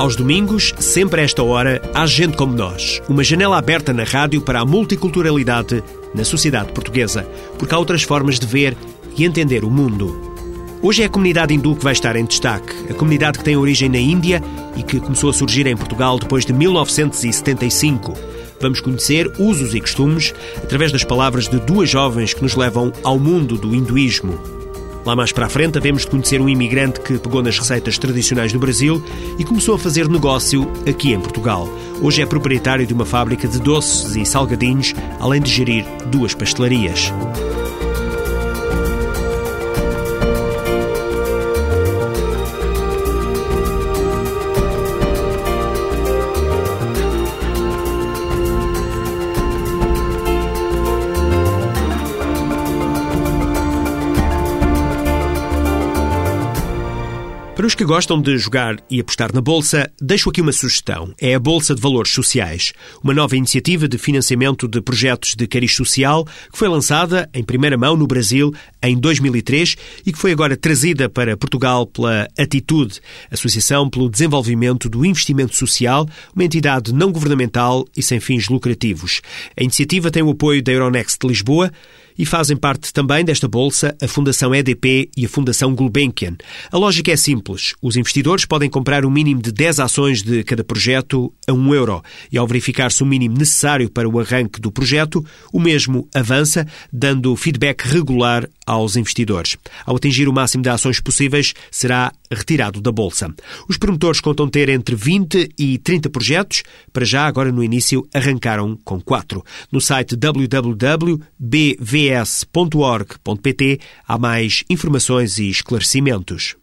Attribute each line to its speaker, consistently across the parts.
Speaker 1: Aos domingos, sempre a esta hora, há gente como nós. Uma janela aberta na rádio para a multiculturalidade na sociedade portuguesa, porque há outras formas de ver e entender o mundo. Hoje é a comunidade hindu que vai estar em destaque. A comunidade que tem origem na Índia e que começou a surgir em Portugal depois de 1975. Vamos conhecer usos e costumes através das palavras de duas jovens que nos levam ao mundo do hinduísmo. Lá mais para a frente, havemos de conhecer um imigrante que pegou nas receitas tradicionais do Brasil e começou a fazer negócio aqui em Portugal. Hoje é proprietário de uma fábrica de doces e salgadinhos, além de gerir duas pastelarias. Que gostam de jogar e apostar na Bolsa, deixo aqui uma sugestão. É a Bolsa de Valores Sociais, uma nova iniciativa de financiamento de projetos de cariz social que foi lançada em primeira mão no Brasil em 2003 e que foi agora trazida para Portugal pela Atitude, Associação pelo Desenvolvimento do Investimento Social, uma entidade não governamental e sem fins lucrativos. A iniciativa tem o apoio da Euronext de Lisboa e fazem parte também desta bolsa a Fundação EDP e a Fundação Gulbenkian. A lógica é simples. Os investidores podem comprar um mínimo de 10 ações de cada projeto a 1 euro e ao verificar-se o mínimo necessário para o arranque do projeto, o mesmo avança, dando feedback regular aos investidores. Ao atingir o máximo de ações possíveis, será retirado da Bolsa. Os promotores contam ter entre 20 e 30 projetos. Para já, agora no início, arrancaram com 4. No site www.bvs.org.pt há mais informações e esclarecimentos.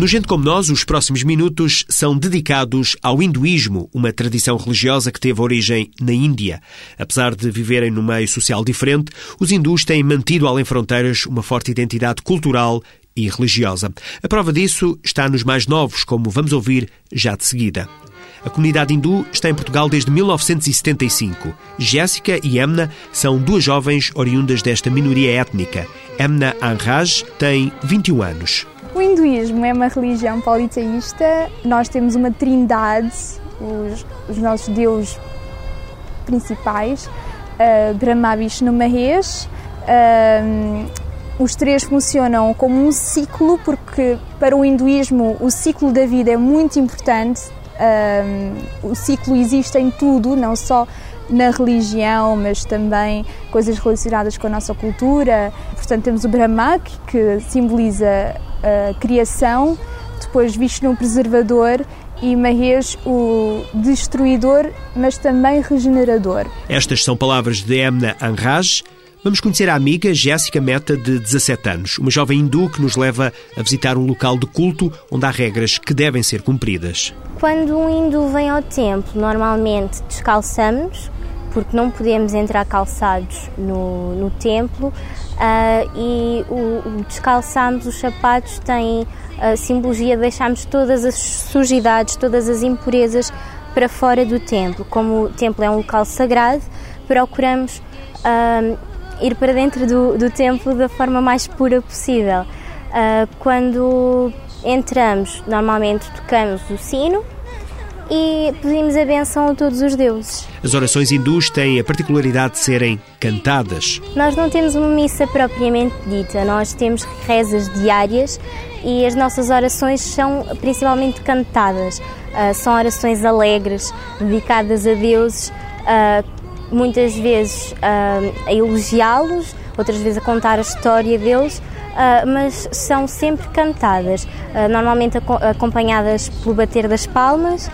Speaker 1: No Gente Como Nós, os próximos minutos são dedicados ao hinduísmo, uma tradição religiosa que teve origem na Índia. Apesar de viverem num meio social diferente, os hindus têm mantido além fronteiras uma forte identidade cultural e religiosa. A prova disso está nos mais novos, como vamos ouvir já de seguida. A comunidade hindu está em Portugal desde 1975. Jéssica e Emna são duas jovens oriundas desta minoria étnica. Emna Anraj tem 21 anos.
Speaker 2: O hinduísmo é uma religião politeísta. Nós temos uma trindade, os, os nossos deuses principais, uh, Brahma, Vishnu, Mahesh. Uh, os três funcionam como um ciclo, porque para o hinduísmo o ciclo da vida é muito importante. Uh, o ciclo existe em tudo, não só na religião, mas também coisas relacionadas com a nossa cultura. Portanto, temos o Brahma, que simboliza a criação, depois Vishnu preservador e Mahesh o destruidor, mas também regenerador.
Speaker 1: Estas são palavras de Emna Anraj. Vamos conhecer a amiga Jéssica Meta, de 17 anos, uma jovem hindu que nos leva a visitar um local de culto onde há regras que devem ser cumpridas.
Speaker 3: Quando um hindu vem ao templo, normalmente descalçamos, porque não podemos entrar calçados no, no templo. Uh, e o, o descalçarmos os sapatos tem a simbologia de deixarmos todas as sujidades, todas as impurezas para fora do templo. Como o templo é um local sagrado, procuramos uh, ir para dentro do, do, templo da forma mais pura possível. Uh, quando entramos, normalmente tocamos o sino e pedimos a benção a todos os deuses.
Speaker 1: As orações hindus têm a particularidade de serem cantadas.
Speaker 3: Nós não temos uma missa propriamente dita, nós temos rezas diárias e as nossas orações são principalmente cantadas. Uh, são orações alegres, dedicadas a deuses, uh, muitas vezes uh, a elogiá-los, outras vezes a contar a história deles. Uh, mas são sempre cantadas, uh, normalmente acompanhadas pelo bater das palmas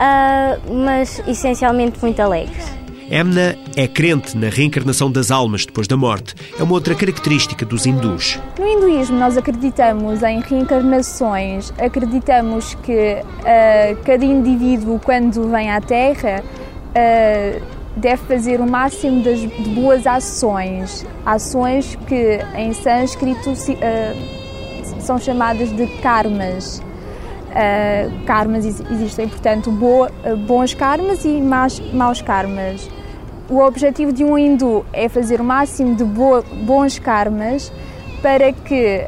Speaker 3: uh, mas essencialmente muito alegres.
Speaker 1: Emna é crente na reencarnação das almas depois da morte. É uma outra característica dos hindus.
Speaker 2: No hinduísmo, nós acreditamos em reencarnações, acreditamos que uh, cada indivíduo, quando vem à Terra, uh, deve fazer o máximo de boas ações, ações que em sânscrito uh, são chamadas de karmas. Uh, karmas existem, portanto, boa, uh, bons karmas e más, maus karmas. O objetivo de um hindu é fazer o máximo de boa, bons karmas para que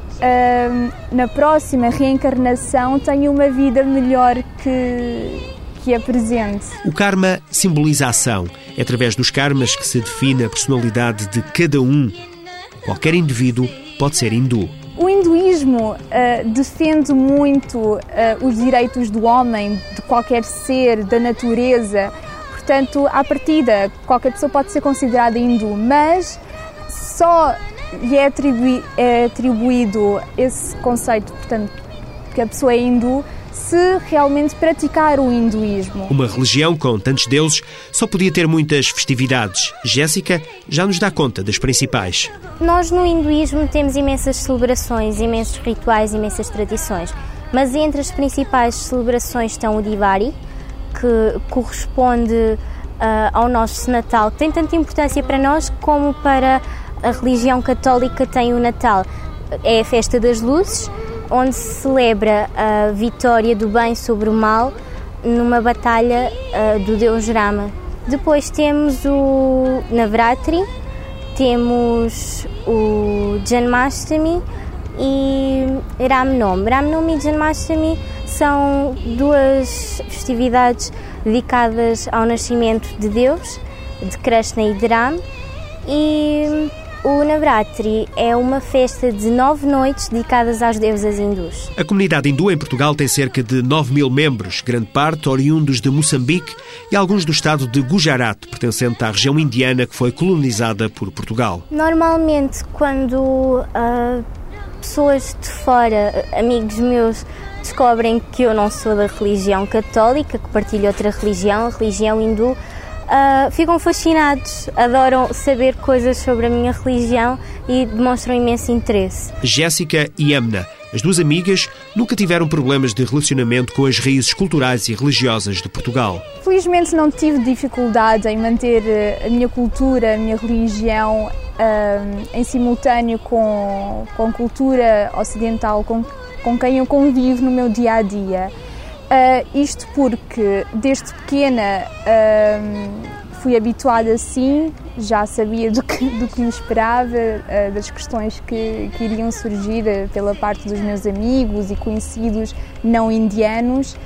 Speaker 2: na próxima reencarnação tenha uma vida melhor que, que a presente.
Speaker 1: O karma simboliza a ação. É através dos karmas que se define a personalidade de cada um. Qualquer indivíduo pode ser hindu.
Speaker 2: O hinduísmo uh, defende muito uh, os direitos do homem, de qualquer ser, da natureza. Portanto, à partida, qualquer pessoa pode ser considerada hindu, mas só lhe é, é atribuído esse conceito, portanto, que a pessoa é hindu, se realmente praticar o hinduísmo.
Speaker 1: Uma religião com tantos deuses só podia ter muitas festividades. Jéssica já nos dá conta das principais.
Speaker 3: Nós no hinduísmo temos imensas celebrações, imensos rituais, imensas tradições. Mas entre as principais celebrações estão o Diwali, que corresponde uh, ao nosso Natal, que tem tanta importância para nós como para a religião católica tem o Natal. É a festa das luzes, onde se celebra a vitória do bem sobre o mal numa batalha uh, do deus Rama. Depois temos o Navratri, temos o Janmashtami e Ramnam. Ramnam e Janmashtami são duas festividades dedicadas ao nascimento de Deus, de Krishna e de Ram. E o Navratri é uma festa de nove noites dedicadas às deusas hindus.
Speaker 1: A comunidade hindu em Portugal tem cerca de 9 mil membros, grande parte oriundos de Moçambique e alguns do estado de Gujarat, pertencente à região indiana que foi colonizada por Portugal.
Speaker 3: Normalmente, quando uh, pessoas de fora, amigos meus, descobrem que eu não sou da religião católica, que partilho outra religião, a religião hindu, uh, ficam fascinados, adoram saber coisas sobre a minha religião e demonstram imenso interesse.
Speaker 1: Jéssica e Amna, as duas amigas, nunca tiveram problemas de relacionamento com as raízes culturais e religiosas de Portugal.
Speaker 2: Felizmente não tive dificuldade em manter ah, a minha cultura, a minha religião uh, em simultâneo com, com a cultura ocidental com, com quem eu convivo no meu dia a dia. Uh, isto porque desde pequena uh, fui habituada assim, já sabia do que, do que me esperava, uh, das questões que, que iriam surgir pela parte dos meus amigos e conhecidos não indianos.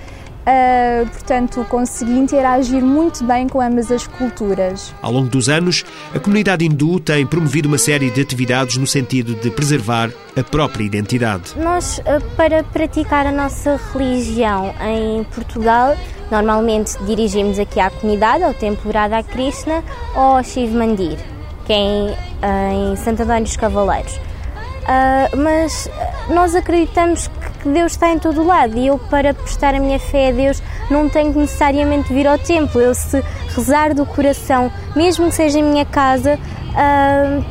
Speaker 2: Uh, portanto, consegui interagir muito bem com ambas as culturas.
Speaker 1: Ao longo dos anos, a comunidade hindu tem promovido uma série de atividades no sentido de preservar a própria identidade.
Speaker 3: Nós, uh, para praticar a nossa religião em Portugal, normalmente dirigimos aqui à comunidade, ao Templo Radha Krishna ou ao Shiv Mandir, que é em, uh, em Santo António dos Cavaleiros. mas nós acreditamos Deus está em todo lado e eu, para prestar a minha fé a Deus, não tenho que necessariamente vir ao templo. Eu, se rezar do coração, mesmo que seja em minha casa, uh,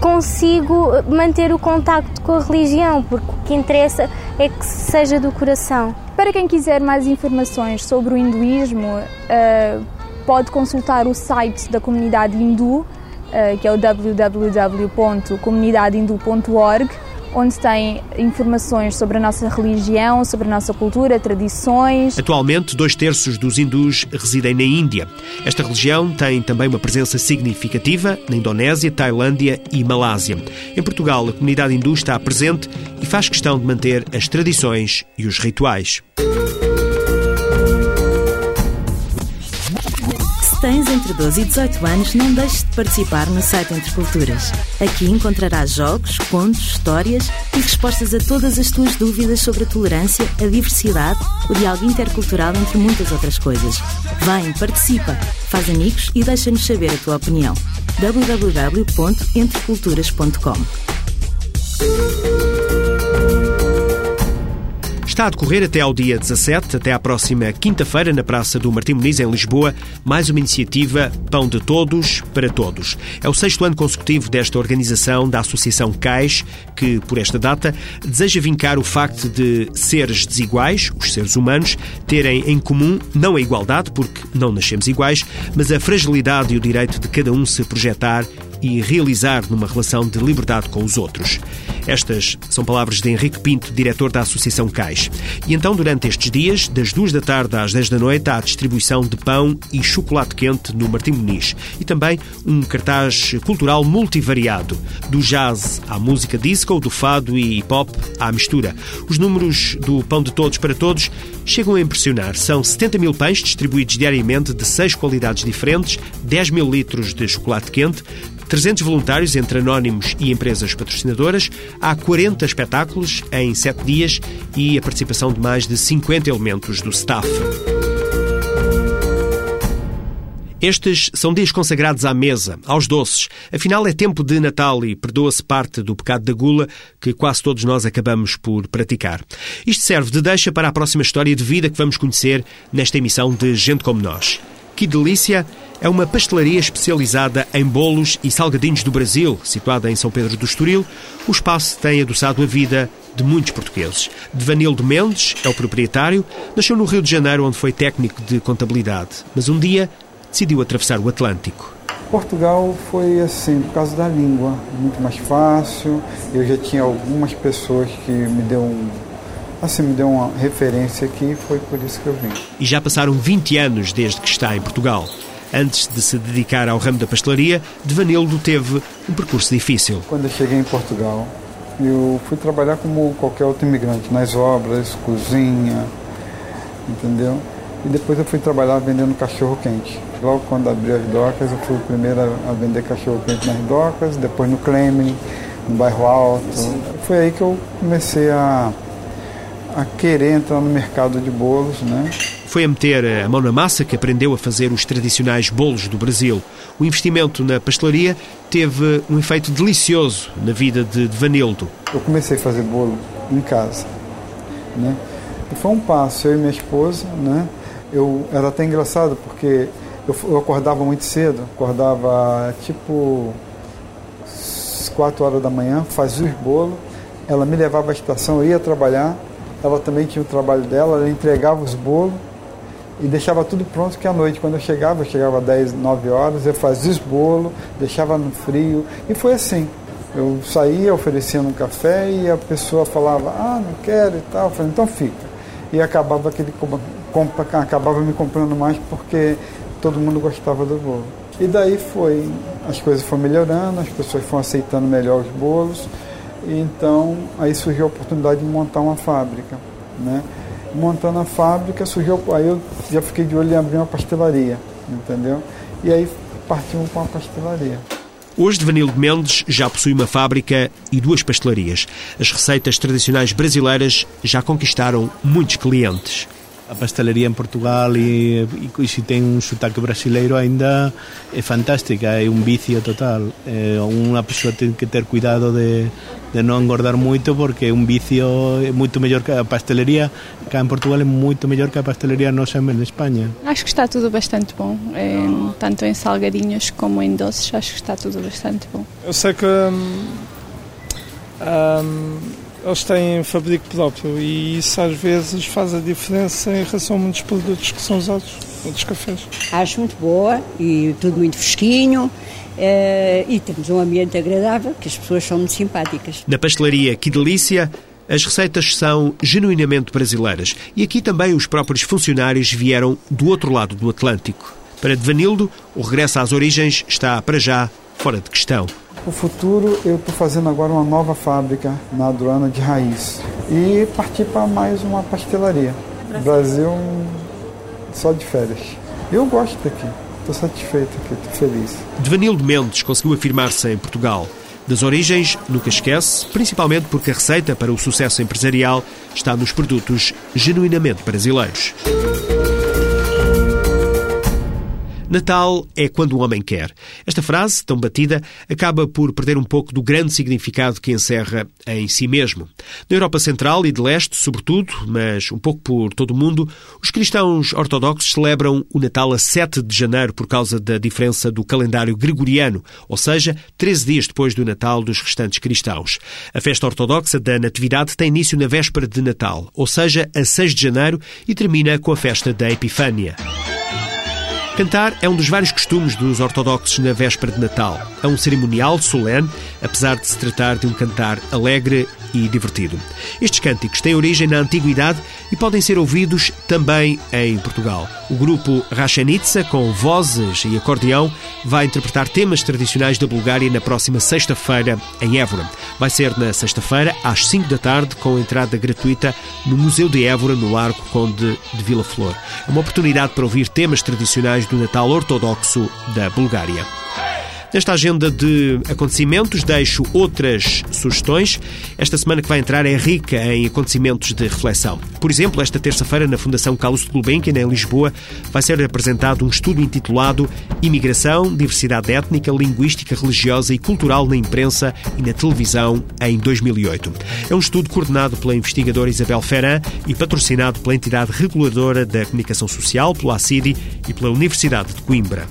Speaker 3: consigo manter o contacto com a religião, porque o que interessa é que seja do coração.
Speaker 2: Para quem quiser mais informações sobre o hinduísmo, uh, pode consultar o site da comunidade hindu, uh, que é o www.comunidadehindu.org onde tem informações sobre a nossa religião, sobre a nossa cultura, tradições.
Speaker 1: Atualmente, dois terços dos hindus residem na Índia. Esta religião tem também uma presença significativa na Indonésia, Tailândia e Malásia. Em Portugal, a comunidade hindu está presente e faz questão de manter as tradições e os rituais.
Speaker 4: Se tens entre 12 e 18 anos, não deixes de participar no site Entre Culturas. Aqui encontrarás jogos, contos, histórias e respostas a todas as tuas dúvidas sobre a tolerância, a diversidade, o diálogo intercultural, entre muitas outras coisas. Vem, participa, faz amigos e deixa-nos saber a tua opinião. www.entreculturas.com
Speaker 1: Está a decorrer até ao dia 17, até à próxima quinta-feira, na Praça do Martim Muniz, em Lisboa, mais uma iniciativa Pão de Todos para Todos. É o sexto ano consecutivo desta organização da Associação CAIS, que, por esta data, deseja vincar o facto de seres desiguais, os seres humanos, terem em comum não a igualdade, porque não nascemos iguais, mas a fragilidade e o direito de cada um se projetar e realizar numa relação de liberdade com os outros. Estas são palavras de Henrique Pinto, diretor da Associação Cais. E então, durante estes dias, das duas da tarde às 10 da noite, há a distribuição de pão e chocolate quente no Martim Muniz. E também um cartaz cultural multivariado, do jazz à música disco, do fado e hip hop à mistura. Os números do Pão de Todos para Todos chegam a impressionar. São 70 mil pães distribuídos diariamente de seis qualidades diferentes, 10 mil litros de chocolate quente, 300 voluntários entre anónimos e empresas patrocinadoras, há 40 espetáculos em 7 dias e a participação de mais de 50 elementos do staff. Estes são dias consagrados à mesa, aos doces. Afinal, é tempo de Natal e perdoa-se parte do pecado da gula que quase todos nós acabamos por praticar. Isto serve de deixa para a próxima história de vida que vamos conhecer nesta emissão de Gente Como Nós. Que delícia! É uma pastelaria especializada em bolos e salgadinhos do Brasil, situada em São Pedro do Estoril. O espaço tem adoçado a vida de muitos portugueses. Devanildo Mendes é o proprietário. Nasceu no Rio de Janeiro, onde foi técnico de contabilidade. Mas um dia decidiu atravessar o Atlântico.
Speaker 5: Portugal foi assim, por causa da língua, muito mais fácil. Eu já tinha algumas pessoas que me deu um, assim, me deu uma referência aqui, foi por isso que eu vim.
Speaker 1: E já passaram 20 anos desde que está em Portugal. Antes de se dedicar ao ramo da pastelaria, Devanildo teve um percurso difícil.
Speaker 5: Quando eu cheguei em Portugal, eu fui trabalhar como qualquer outro imigrante, nas obras, cozinha, entendeu? E depois eu fui trabalhar vendendo cachorro quente. Logo quando abriu as docas, eu fui o primeiro a vender cachorro quente nas docas, depois no Clemen, no bairro Alto. Foi aí que eu comecei a, a querer entrar no mercado de bolos, né?
Speaker 1: Foi a meter a mão na massa que aprendeu a fazer os tradicionais bolos do Brasil. O investimento na pastelaria teve um efeito delicioso na vida de Vanildo.
Speaker 5: Eu comecei a fazer bolo em casa, né? E foi um passo, eu e minha esposa, né? Eu era até engraçado porque eu, eu acordava muito cedo, acordava tipo 4 horas da manhã, fazia os bolos, ela me levava à estação, eu ia trabalhar, ela também tinha o trabalho dela, ela entregava os bolos e deixava tudo pronto que à noite, quando eu chegava, eu chegava às 10, 9 horas, eu fazia os bolos, deixava no frio, e foi assim. Eu saía oferecendo um café e a pessoa falava, ah, não quero e tal, eu falei, então fica. E acabava, aquele, acabava me comprando mais porque todo mundo gostava do bolo. E daí foi, as coisas foram melhorando, as pessoas foram aceitando melhor os bolos, então aí surgiu a oportunidade de montar uma fábrica, né? montando a fábrica, surgiu, aí eu já fiquei de olho em abrir uma pastelaria, entendeu? E aí partimos para uma pastelaria.
Speaker 1: Hoje, Devanildo Mendes já possui uma fábrica e duas pastelarias. As receitas tradicionais brasileiras já conquistaram muitos clientes.
Speaker 6: A pastelaria em Portugal e, e, e se tem um sotaque brasileiro ainda é fantástica, é um vício total. É, uma pessoa tem que ter cuidado de, de não engordar muito porque um vício é muito melhor que a pastelaria cá em Portugal é muito melhor que a pastelaria nossa em Espanha.
Speaker 7: Acho que está tudo bastante bom, é, tanto em salgadinhos como em doces, acho que está tudo bastante bom.
Speaker 8: Eu sei que hum, hum, eles têm fabrico próprio e isso às vezes faz a diferença em relação a muitos produtos que são usados outros cafés.
Speaker 9: Acho muito boa e tudo muito fresquinho. Uh, e temos um ambiente agradável, que as pessoas são muito simpáticas.
Speaker 1: Na pastelaria Que Delícia, as receitas são genuinamente brasileiras e aqui também os próprios funcionários vieram do outro lado do Atlântico. Para Devanildo, o regresso às origens está, para já, fora de questão.
Speaker 5: O futuro, eu estou fazendo agora uma nova fábrica na aduana de raiz e partir para mais uma pastelaria. Brasil, só de férias. Eu gosto daqui, estou satisfeito aqui, estou feliz.
Speaker 1: Devanildo Mendes conseguiu afirmar-se em Portugal. Das origens, nunca esquece, principalmente porque a receita para o sucesso empresarial está nos produtos genuinamente brasileiros. Natal é quando o homem quer. Esta frase, tão batida, acaba por perder um pouco do grande significado que encerra em si mesmo. Na Europa Central e de Leste, sobretudo, mas um pouco por todo o mundo, os cristãos ortodoxos celebram o Natal a 7 de janeiro por causa da diferença do calendário gregoriano, ou seja, 13 dias depois do Natal dos restantes cristãos. A festa ortodoxa da Natividade tem início na véspera de Natal, ou seja, a 6 de janeiro, e termina com a festa da Epifânia. Cantar é um dos vários costumes dos ortodoxos na véspera de Natal. É um cerimonial solene, apesar de se tratar de um cantar alegre e divertido. Estes cânticos têm origem na antiguidade e podem ser ouvidos também em Portugal. O grupo Rashenitsa, com vozes e acordeão, vai interpretar temas tradicionais da Bulgária na próxima sexta-feira em Évora. Vai ser na sexta-feira, às 5 da tarde, com entrada gratuita no Museu de Évora, no Largo Conde de Vila Flor. É uma oportunidade para ouvir temas tradicionais do Natal ortodoxo da Bulgária. Nesta agenda de acontecimentos, deixo outras sugestões. Esta semana que vai entrar é rica em acontecimentos de reflexão. Por exemplo, esta terça-feira, na Fundação Carlos de Gulbenkian, em Lisboa, vai ser apresentado um estudo intitulado Imigração, Diversidade Étnica, Linguística, Religiosa e Cultural na Imprensa e na Televisão em 2008. É um estudo coordenado pela investigadora Isabel Ferran e patrocinado pela entidade reguladora da comunicação social, pelo ACIDI e pela Universidade de Coimbra.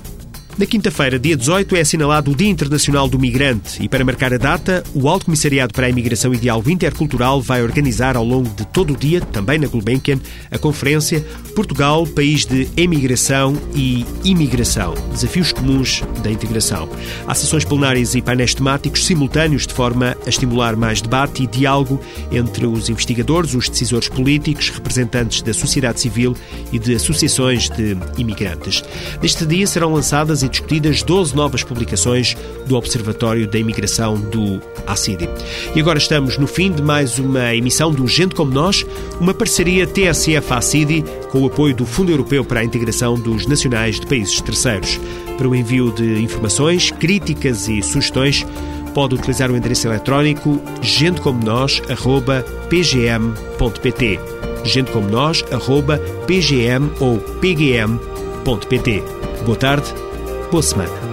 Speaker 1: Na quinta-feira, dia 18, é assinalado o Dia Internacional do Migrante e, para marcar a data, o Alto Comissariado para a Imigração e Diálogo Intercultural vai organizar ao longo de todo o dia, também na Gulbenkian, a conferência Portugal, País de Emigração e Imigração Desafios Comuns da Integração. Há sessões plenárias e painéis temáticos simultâneos de forma a estimular mais debate e diálogo entre os investigadores, os decisores políticos, representantes da sociedade civil e de associações de imigrantes. Neste dia serão lançadas discutidas 12 novas publicações do Observatório da Imigração do ACIDI. E agora estamos no fim de mais uma emissão do Gente Como Nós, uma parceria TSF-ACIDI com o apoio do Fundo Europeu para a Integração dos Nacionais de Países Terceiros. Para o envio de informações, críticas e sugestões, pode utilizar o endereço eletrónico gentecomonós.pgm.pt gentecomonós.pgm ou pgm.pt Boa tarde boa semana.